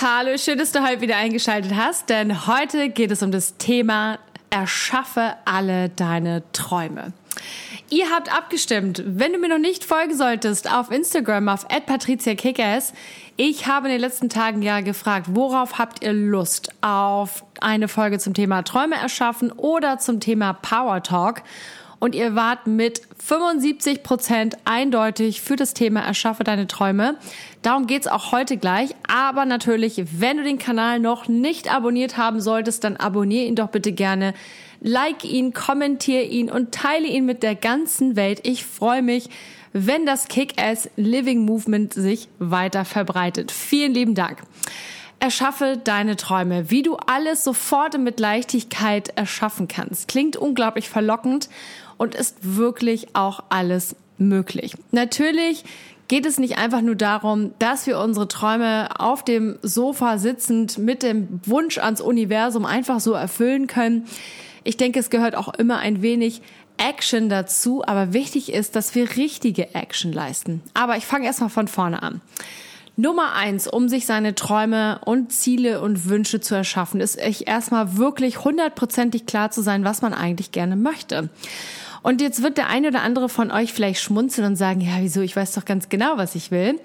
Hallo, schön, dass du heute wieder eingeschaltet hast, denn heute geht es um das Thema Erschaffe alle deine Träume. Ihr habt abgestimmt. Wenn du mir noch nicht folgen solltest, auf Instagram auf @patriziakickers. Ich habe in den letzten Tagen ja gefragt, worauf habt ihr Lust? Auf eine Folge zum Thema Träume erschaffen oder zum Thema Power Talk? Und ihr wart mit 75 Prozent eindeutig für das Thema Erschaffe deine Träume. Darum geht's auch heute gleich. Aber natürlich, wenn du den Kanal noch nicht abonniert haben solltest, dann abonniere ihn doch bitte gerne. Like ihn, kommentiere ihn und teile ihn mit der ganzen Welt. Ich freue mich, wenn das Kick-Ass Living Movement sich weiter verbreitet. Vielen lieben Dank. Erschaffe deine Träume, wie du alles sofort mit Leichtigkeit erschaffen kannst. Klingt unglaublich verlockend und ist wirklich auch alles möglich. Natürlich geht es nicht einfach nur darum, dass wir unsere Träume auf dem Sofa sitzend mit dem Wunsch ans Universum einfach so erfüllen können. Ich denke, es gehört auch immer ein wenig Action dazu, aber wichtig ist, dass wir richtige Action leisten. Aber ich fange erstmal von vorne an. Nummer eins, um sich seine Träume und Ziele und Wünsche zu erschaffen, ist echt erstmal wirklich hundertprozentig klar zu sein, was man eigentlich gerne möchte. Und jetzt wird der eine oder andere von euch vielleicht schmunzeln und sagen, ja, wieso, ich weiß doch ganz genau, was ich will.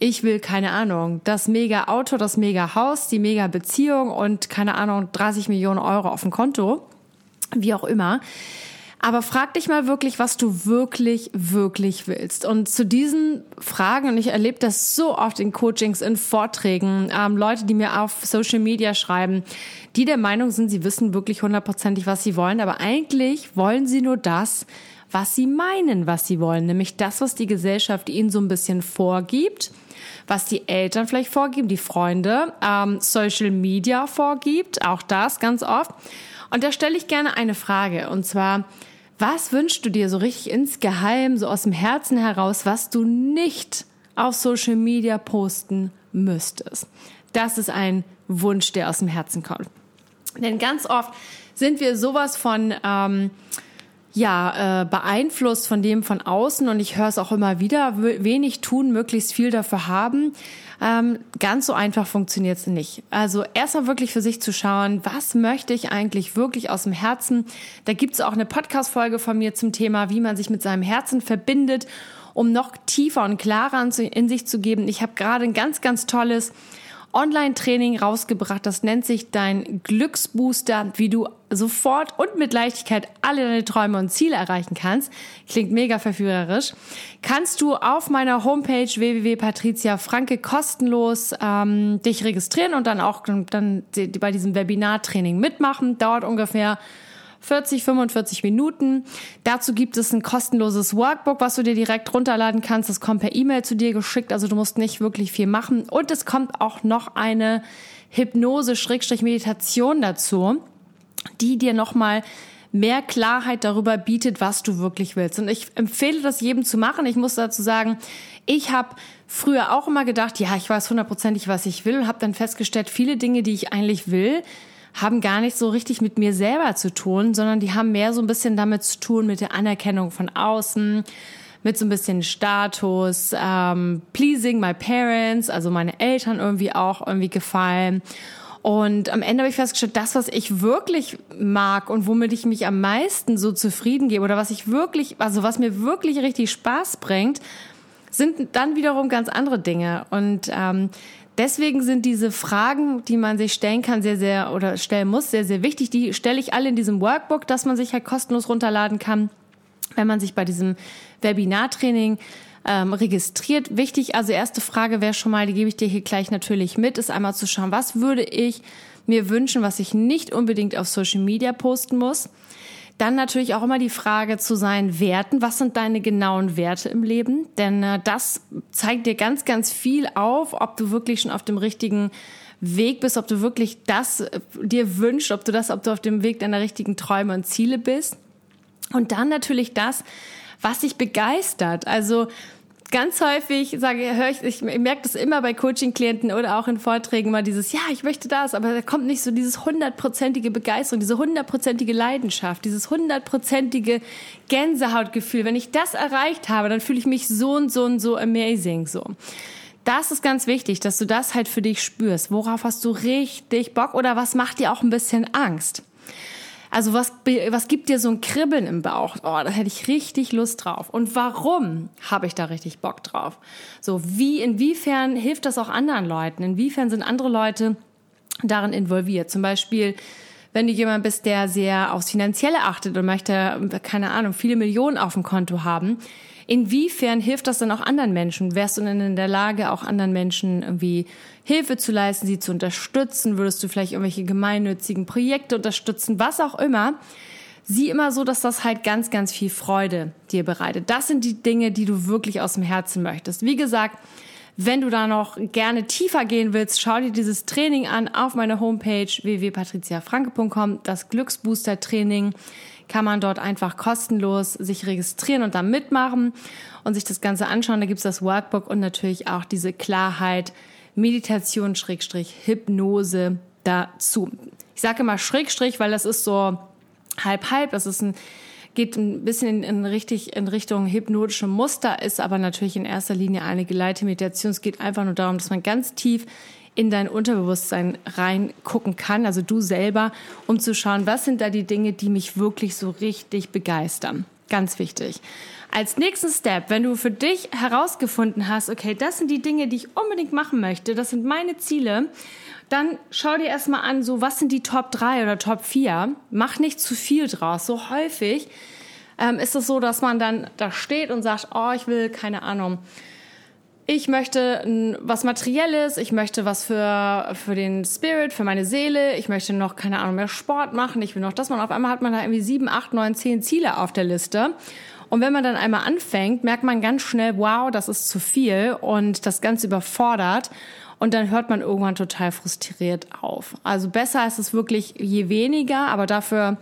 Ich will, keine Ahnung, das mega Auto, das mega Haus, die mega Beziehung und, keine Ahnung, 30 Millionen Euro auf dem Konto. Wie auch immer. Aber frag dich mal wirklich, was du wirklich, wirklich willst. Und zu diesen Fragen, und ich erlebe das so oft in Coachings, in Vorträgen, ähm, Leute, die mir auf Social Media schreiben, die der Meinung sind, sie wissen wirklich hundertprozentig, was sie wollen, aber eigentlich wollen sie nur das, was sie meinen, was sie wollen, nämlich das, was die Gesellschaft ihnen so ein bisschen vorgibt, was die Eltern vielleicht vorgeben, die Freunde, ähm, Social Media vorgibt, auch das ganz oft. Und da stelle ich gerne eine Frage, und zwar, was wünschst du dir so richtig insgeheim, so aus dem Herzen heraus, was du nicht auf Social Media posten müsstest? Das ist ein Wunsch, der aus dem Herzen kommt. Denn ganz oft sind wir sowas von ähm, ja äh, beeinflusst von dem von außen und ich höre es auch immer wieder: wenig tun, möglichst viel dafür haben. Ähm, ganz so einfach funktioniert es nicht. Also erstmal wirklich für sich zu schauen, was möchte ich eigentlich wirklich aus dem Herzen. Da gibt es auch eine Podcast-Folge von mir zum Thema, wie man sich mit seinem Herzen verbindet, um noch tiefer und klarer in sich zu geben. Ich habe gerade ein ganz, ganz tolles Online-Training rausgebracht. Das nennt sich dein Glücksbooster, wie du sofort und mit Leichtigkeit alle deine Träume und Ziele erreichen kannst. Klingt mega verführerisch. Kannst du auf meiner Homepage www.patriziafranke kostenlos ähm, dich registrieren und dann auch dann bei diesem Webinar-Training mitmachen. Dauert ungefähr 40, 45 Minuten. Dazu gibt es ein kostenloses Workbook, was du dir direkt runterladen kannst. Das kommt per E-Mail zu dir geschickt, also du musst nicht wirklich viel machen. Und es kommt auch noch eine Hypnose-Meditation dazu, die dir nochmal mehr Klarheit darüber bietet, was du wirklich willst. Und ich empfehle das jedem zu machen. Ich muss dazu sagen, ich habe früher auch immer gedacht, ja, ich weiß hundertprozentig, was ich will und habe dann festgestellt, viele Dinge, die ich eigentlich will, haben gar nicht so richtig mit mir selber zu tun, sondern die haben mehr so ein bisschen damit zu tun, mit der Anerkennung von außen, mit so ein bisschen Status, ähm, pleasing my parents, also meine Eltern irgendwie auch irgendwie gefallen. Und am Ende habe ich festgestellt, das, was ich wirklich mag und womit ich mich am meisten so zufrieden gebe oder was ich wirklich, also was mir wirklich richtig Spaß bringt, sind dann wiederum ganz andere Dinge. Und ähm, Deswegen sind diese Fragen, die man sich stellen kann, sehr, sehr oder stellen muss, sehr, sehr wichtig. Die stelle ich alle in diesem Workbook, das man sich halt kostenlos runterladen kann, wenn man sich bei diesem Webinartraining ähm, registriert. Wichtig, also erste Frage wäre schon mal, die gebe ich dir hier gleich natürlich mit, ist einmal zu schauen, was würde ich mir wünschen, was ich nicht unbedingt auf Social Media posten muss. Dann natürlich auch immer die Frage zu seinen Werten. Was sind deine genauen Werte im Leben? Denn äh, das zeigt dir ganz, ganz viel auf, ob du wirklich schon auf dem richtigen Weg bist, ob du wirklich das äh, dir wünschst, ob du das, ob du auf dem Weg deiner richtigen Träume und Ziele bist. Und dann natürlich das, was dich begeistert. Also ganz häufig sage, höre ich, ich merke das immer bei Coaching-Klienten oder auch in Vorträgen mal dieses, ja, ich möchte das, aber da kommt nicht so dieses hundertprozentige Begeisterung, diese hundertprozentige Leidenschaft, dieses hundertprozentige Gänsehautgefühl. Wenn ich das erreicht habe, dann fühle ich mich so und so und so amazing, so. Das ist ganz wichtig, dass du das halt für dich spürst. Worauf hast du richtig Bock oder was macht dir auch ein bisschen Angst? Also was, was gibt dir so ein Kribbeln im Bauch? Oh, da hätte ich richtig Lust drauf. Und warum habe ich da richtig Bock drauf? So, wie, inwiefern hilft das auch anderen Leuten? Inwiefern sind andere Leute darin involviert? Zum Beispiel, wenn du jemand bist, der sehr aufs Finanzielle achtet und möchte, keine Ahnung, viele Millionen auf dem Konto haben, Inwiefern hilft das dann auch anderen Menschen? Wärst du denn in der Lage, auch anderen Menschen irgendwie Hilfe zu leisten, sie zu unterstützen? Würdest du vielleicht irgendwelche gemeinnützigen Projekte unterstützen? Was auch immer. Sieh immer so, dass das halt ganz, ganz viel Freude dir bereitet. Das sind die Dinge, die du wirklich aus dem Herzen möchtest. Wie gesagt, wenn du da noch gerne tiefer gehen willst, schau dir dieses Training an auf meiner Homepage www.patriziafranke.com, das Glücksbooster Training kann man dort einfach kostenlos sich registrieren und dann mitmachen und sich das Ganze anschauen. Da gibt's das Workbook und natürlich auch diese Klarheit, Meditation, Schrägstrich, Hypnose dazu. Ich sage immer Schrägstrich, weil das ist so halb halb. Das ist ein geht ein bisschen in, richtig in Richtung hypnotische Muster, ist aber natürlich in erster Linie eine geleitete Meditation. Es geht einfach nur darum, dass man ganz tief in dein Unterbewusstsein reingucken kann, also du selber, um zu schauen, was sind da die Dinge, die mich wirklich so richtig begeistern. Ganz wichtig. Als nächsten Step, wenn du für dich herausgefunden hast, okay, das sind die Dinge, die ich unbedingt machen möchte, das sind meine Ziele, dann schau dir erstmal an, so was sind die Top 3 oder Top 4. Mach nicht zu viel draus. So häufig ähm, ist es so, dass man dann da steht und sagt, oh, ich will, keine Ahnung, ich möchte was Materielles, ich möchte was für, für den Spirit, für meine Seele, ich möchte noch, keine Ahnung, mehr Sport machen, ich will noch das man auf einmal hat man da irgendwie sieben, acht, neun, zehn Ziele auf der Liste. Und wenn man dann einmal anfängt, merkt man ganz schnell, wow, das ist zu viel und das Ganze überfordert. Und dann hört man irgendwann total frustriert auf. Also besser ist es wirklich je weniger, aber dafür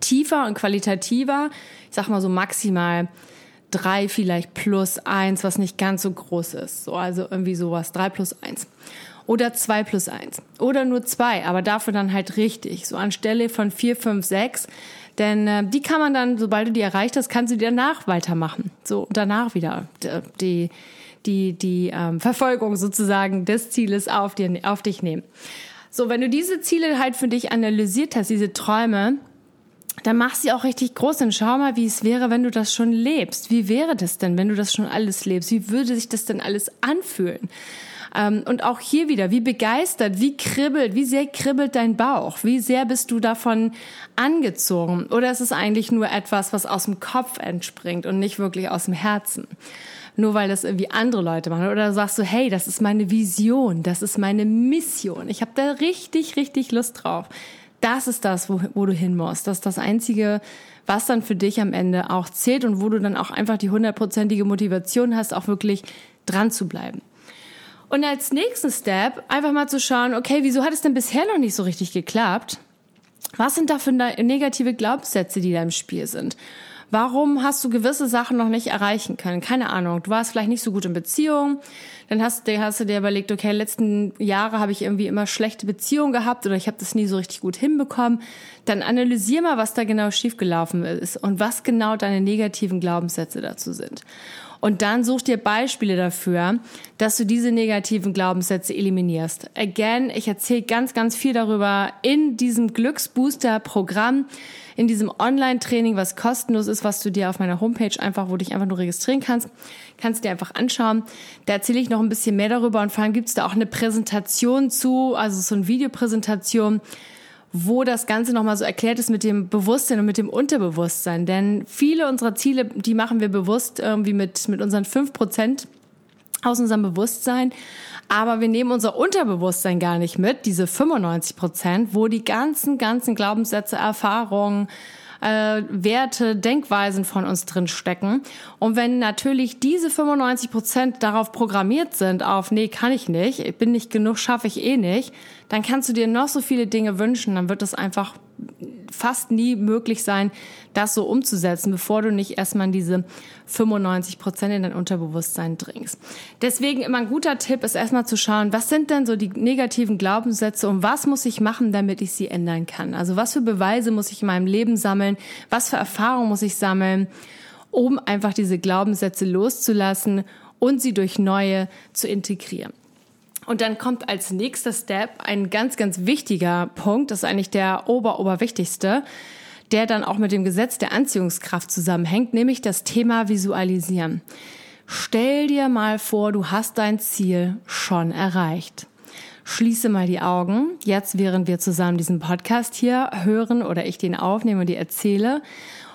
tiefer und qualitativer. Ich sag mal so maximal drei vielleicht plus eins, was nicht ganz so groß ist. So, also irgendwie sowas, drei plus eins. Oder zwei plus eins. Oder nur zwei, aber dafür dann halt richtig. So anstelle von vier, fünf, sechs. Denn äh, die kann man dann, sobald du die erreicht hast, kannst du danach weitermachen. So, danach wieder die, die, die ähm, Verfolgung sozusagen des Zieles auf, dir, auf dich nehmen. So, wenn du diese Ziele halt für dich analysiert hast, diese Träume, dann mach sie auch richtig groß und schau mal, wie es wäre, wenn du das schon lebst. Wie wäre das denn, wenn du das schon alles lebst? Wie würde sich das denn alles anfühlen? Ähm, und auch hier wieder, wie begeistert, wie kribbelt, wie sehr kribbelt dein Bauch? Wie sehr bist du davon angezogen? Oder ist es eigentlich nur etwas, was aus dem Kopf entspringt und nicht wirklich aus dem Herzen? Nur weil das irgendwie andere Leute machen. Oder sagst du, hey, das ist meine Vision, das ist meine Mission. Ich habe da richtig, richtig Lust drauf das ist das, wo, wo du hin musst. Das ist das Einzige, was dann für dich am Ende auch zählt und wo du dann auch einfach die hundertprozentige Motivation hast, auch wirklich dran zu bleiben. Und als nächsten Step einfach mal zu schauen, okay, wieso hat es denn bisher noch nicht so richtig geklappt? Was sind da für negative Glaubenssätze, die da im Spiel sind? Warum hast du gewisse Sachen noch nicht erreichen können? Keine Ahnung. Du warst vielleicht nicht so gut in Beziehung. Dann hast, hast du dir überlegt, okay, letzten Jahre habe ich irgendwie immer schlechte Beziehungen gehabt oder ich habe das nie so richtig gut hinbekommen. Dann analysier mal, was da genau schiefgelaufen ist und was genau deine negativen Glaubenssätze dazu sind. Und dann such dir Beispiele dafür, dass du diese negativen Glaubenssätze eliminierst. Again, ich erzähle ganz, ganz viel darüber in diesem Glücksbooster-Programm, in diesem Online-Training, was kostenlos ist, was du dir auf meiner Homepage einfach, wo du dich einfach nur registrieren kannst, kannst du dir einfach anschauen. Da erzähle ich noch ein bisschen mehr darüber und vor allem gibt es da auch eine Präsentation zu, also so eine Videopräsentation, wo das Ganze nochmal so erklärt ist mit dem Bewusstsein und mit dem Unterbewusstsein. Denn viele unserer Ziele, die machen wir bewusst irgendwie mit, mit unseren fünf Prozent aus unserem Bewusstsein. Aber wir nehmen unser Unterbewusstsein gar nicht mit, diese 95 Prozent, wo die ganzen, ganzen Glaubenssätze, Erfahrungen, äh, Werte, Denkweisen von uns drin stecken. Und wenn natürlich diese 95 Prozent darauf programmiert sind, auf nee, kann ich nicht, ich bin nicht genug, schaffe ich eh nicht, dann kannst du dir noch so viele Dinge wünschen, dann wird es einfach fast nie möglich sein, das so umzusetzen, bevor du nicht erstmal diese 95 Prozent in dein Unterbewusstsein dringst. Deswegen immer ein guter Tipp ist erstmal zu schauen, was sind denn so die negativen Glaubenssätze und was muss ich machen, damit ich sie ändern kann? Also was für Beweise muss ich in meinem Leben sammeln? Was für Erfahrungen muss ich sammeln, um einfach diese Glaubenssätze loszulassen und sie durch neue zu integrieren? Und dann kommt als nächster Step ein ganz, ganz wichtiger Punkt, das ist eigentlich der ober, oberwichtigste, der dann auch mit dem Gesetz der Anziehungskraft zusammenhängt, nämlich das Thema Visualisieren. Stell dir mal vor, du hast dein Ziel schon erreicht. Schließe mal die Augen, jetzt während wir zusammen diesen Podcast hier hören oder ich den aufnehme und dir erzähle.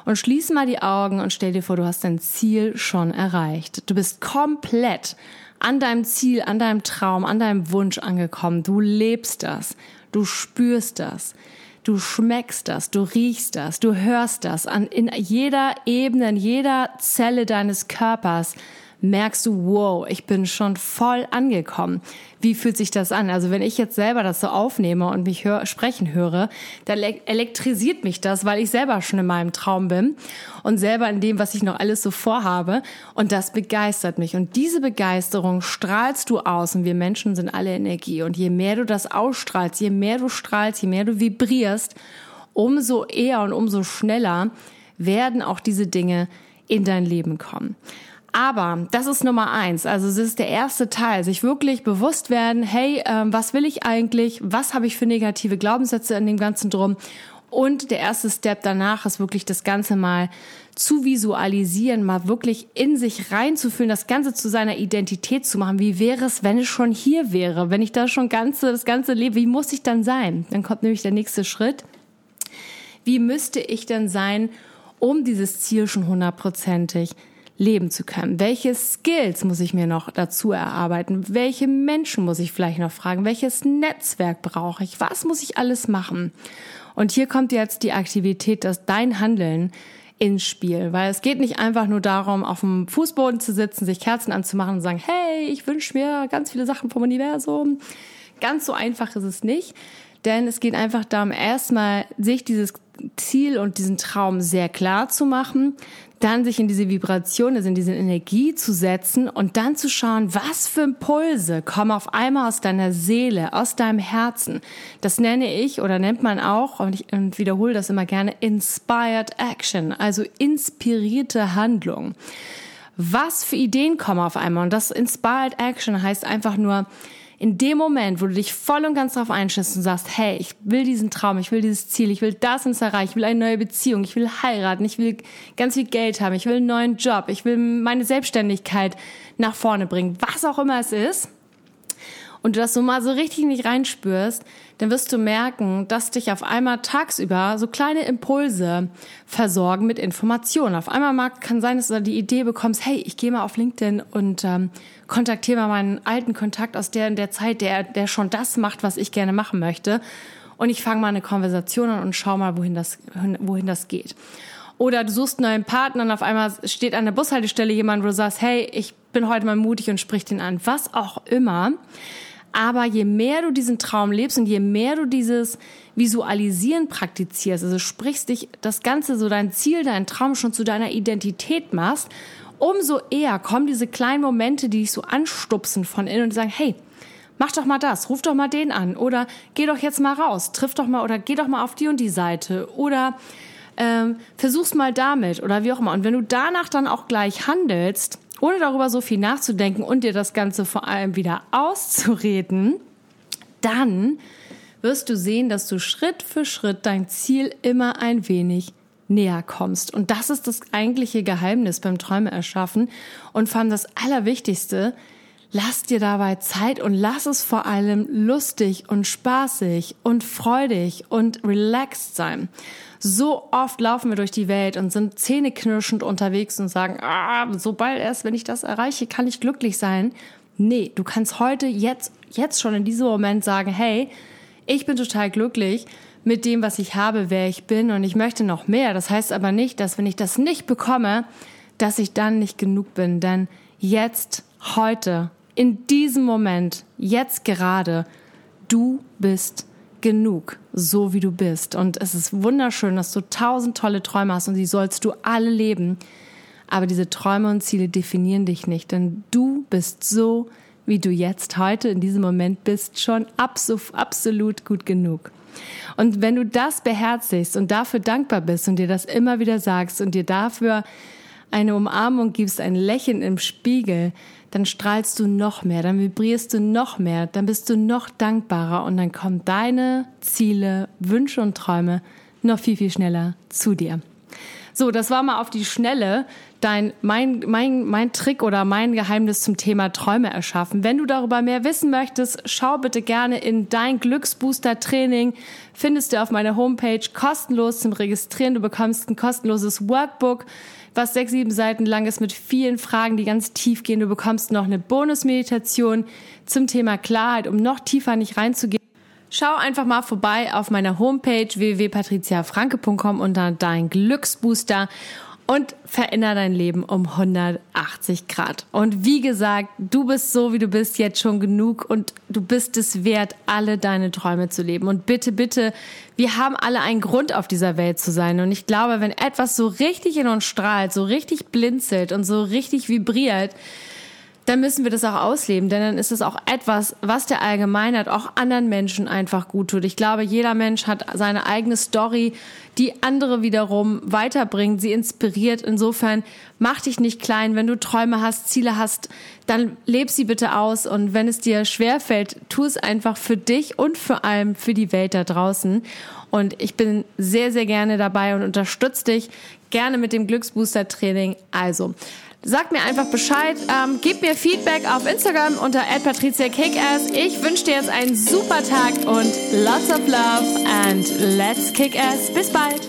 Und schließe mal die Augen und stell dir vor, du hast dein Ziel schon erreicht. Du bist komplett an deinem Ziel, an deinem Traum, an deinem Wunsch angekommen. Du lebst das. Du spürst das. Du schmeckst das, du riechst das, du hörst das an, in jeder Ebene, in jeder Zelle deines Körpers merkst du, wow, ich bin schon voll angekommen. Wie fühlt sich das an? Also wenn ich jetzt selber das so aufnehme und mich hör, sprechen höre, dann elektrisiert mich das, weil ich selber schon in meinem Traum bin und selber in dem, was ich noch alles so vorhabe. Und das begeistert mich. Und diese Begeisterung strahlst du aus. Und wir Menschen sind alle Energie. Und je mehr du das ausstrahlst, je mehr du strahlst, je mehr du vibrierst, umso eher und umso schneller werden auch diese Dinge in dein Leben kommen. Aber das ist Nummer eins. Also es ist der erste Teil, sich wirklich bewusst werden, hey, ähm, was will ich eigentlich? Was habe ich für negative Glaubenssätze in dem Ganzen drum? Und der erste Step danach ist wirklich das Ganze mal zu visualisieren, mal wirklich in sich reinzufühlen, das Ganze zu seiner Identität zu machen. Wie wäre es, wenn es schon hier wäre? Wenn ich da schon ganze, das Ganze lebe, wie muss ich dann sein? Dann kommt nämlich der nächste Schritt. Wie müsste ich denn sein, um dieses Ziel schon hundertprozentig leben zu können? Welche Skills muss ich mir noch dazu erarbeiten? Welche Menschen muss ich vielleicht noch fragen? Welches Netzwerk brauche ich? Was muss ich alles machen? Und hier kommt jetzt die Aktivität, dass dein Handeln ins Spiel, weil es geht nicht einfach nur darum, auf dem Fußboden zu sitzen, sich Kerzen anzumachen und sagen, hey, ich wünsche mir ganz viele Sachen vom Universum. Ganz so einfach ist es nicht, denn es geht einfach darum, erstmal sich dieses Ziel und diesen Traum sehr klar zu machen, dann sich in diese Vibration, also in diese Energie zu setzen und dann zu schauen, was für Impulse kommen auf einmal aus deiner Seele, aus deinem Herzen. Das nenne ich oder nennt man auch, und ich wiederhole das immer gerne, Inspired Action, also inspirierte Handlung. Was für Ideen kommen auf einmal? Und das Inspired Action heißt einfach nur, in dem Moment, wo du dich voll und ganz darauf einschätzt und sagst, hey, ich will diesen Traum, ich will dieses Ziel, ich will das das erreichen, ich will eine neue Beziehung, ich will heiraten, ich will ganz viel Geld haben, ich will einen neuen Job, ich will meine Selbstständigkeit nach vorne bringen, was auch immer es ist, und du das so mal so richtig nicht reinspürst, dann wirst du merken, dass dich auf einmal tagsüber so kleine Impulse versorgen mit Informationen. Auf einmal mag, kann sein, dass du die Idee bekommst, hey, ich gehe mal auf LinkedIn und ähm, kontaktiere mal meinen alten Kontakt aus der in der Zeit, der, der schon das macht, was ich gerne machen möchte. Und ich fange mal eine Konversation an und schau mal, wohin das, wohin das geht. Oder du suchst einen neuen Partner und auf einmal steht an der Bushaltestelle jemand, wo du sagst, hey, ich bin heute mal mutig und sprich den an. Was auch immer. Aber je mehr du diesen Traum lebst und je mehr du dieses Visualisieren praktizierst, also sprichst dich das Ganze so dein Ziel, dein Traum schon zu deiner Identität machst, umso eher kommen diese kleinen Momente, die dich so anstupsen von innen und sagen, hey, mach doch mal das, ruf doch mal den an oder geh doch jetzt mal raus, triff doch mal oder geh doch mal auf die und die Seite oder ähm, versuch's mal damit oder wie auch immer. Und wenn du danach dann auch gleich handelst, ohne darüber so viel nachzudenken und dir das Ganze vor allem wieder auszureden, dann wirst du sehen, dass du Schritt für Schritt dein Ziel immer ein wenig näher kommst. Und das ist das eigentliche Geheimnis beim Träume erschaffen. Und vor allem das Allerwichtigste, lass dir dabei Zeit und lass es vor allem lustig und spaßig und freudig und relaxed sein. So oft laufen wir durch die Welt und sind zähneknirschend unterwegs und sagen, ah, sobald erst, wenn ich das erreiche, kann ich glücklich sein. Nee, du kannst heute, jetzt, jetzt schon in diesem Moment sagen, hey, ich bin total glücklich, mit dem, was ich habe, wer ich bin und ich möchte noch mehr. Das heißt aber nicht, dass wenn ich das nicht bekomme, dass ich dann nicht genug bin. Denn jetzt, heute, in diesem Moment, jetzt gerade, du bist genug, so wie du bist. Und es ist wunderschön, dass du tausend tolle Träume hast und die sollst du alle leben. Aber diese Träume und Ziele definieren dich nicht, denn du bist so, wie du jetzt heute in diesem Moment bist, schon absolut gut genug. Und wenn du das beherzigst und dafür dankbar bist und dir das immer wieder sagst und dir dafür eine Umarmung gibst, ein Lächeln im Spiegel, dann strahlst du noch mehr, dann vibrierst du noch mehr, dann bist du noch dankbarer und dann kommen deine Ziele, Wünsche und Träume noch viel, viel schneller zu dir. So, das war mal auf die Schnelle dein, mein, mein, mein Trick oder mein Geheimnis zum Thema Träume erschaffen. Wenn du darüber mehr wissen möchtest, schau bitte gerne in dein Glücksbooster Training. Findest du auf meiner Homepage kostenlos zum Registrieren. Du bekommst ein kostenloses Workbook, was sechs, sieben Seiten lang ist mit vielen Fragen, die ganz tief gehen. Du bekommst noch eine Bonusmeditation zum Thema Klarheit, um noch tiefer nicht reinzugehen. Schau einfach mal vorbei auf meiner Homepage www.patriziafranke.com unter dein Glücksbooster und veränder dein Leben um 180 Grad. Und wie gesagt, du bist so, wie du bist, jetzt schon genug und du bist es wert, alle deine Träume zu leben. Und bitte, bitte, wir haben alle einen Grund auf dieser Welt zu sein. Und ich glaube, wenn etwas so richtig in uns strahlt, so richtig blinzelt und so richtig vibriert, dann müssen wir das auch ausleben, denn dann ist es auch etwas, was der Allgemeinheit auch anderen Menschen einfach gut tut. Ich glaube, jeder Mensch hat seine eigene Story, die andere wiederum weiterbringt, sie inspiriert. Insofern mach dich nicht klein. Wenn du Träume hast, Ziele hast, dann leb sie bitte aus. Und wenn es dir schwerfällt, tu es einfach für dich und vor allem für die Welt da draußen. Und ich bin sehr, sehr gerne dabei und unterstütze dich gerne mit dem Glücksbooster Training. Also, Sag mir einfach Bescheid, ähm, gib mir Feedback auf Instagram unter @patriziakickass. Ich wünsche dir jetzt einen super Tag und lots of love and let's kick ass. Bis bald.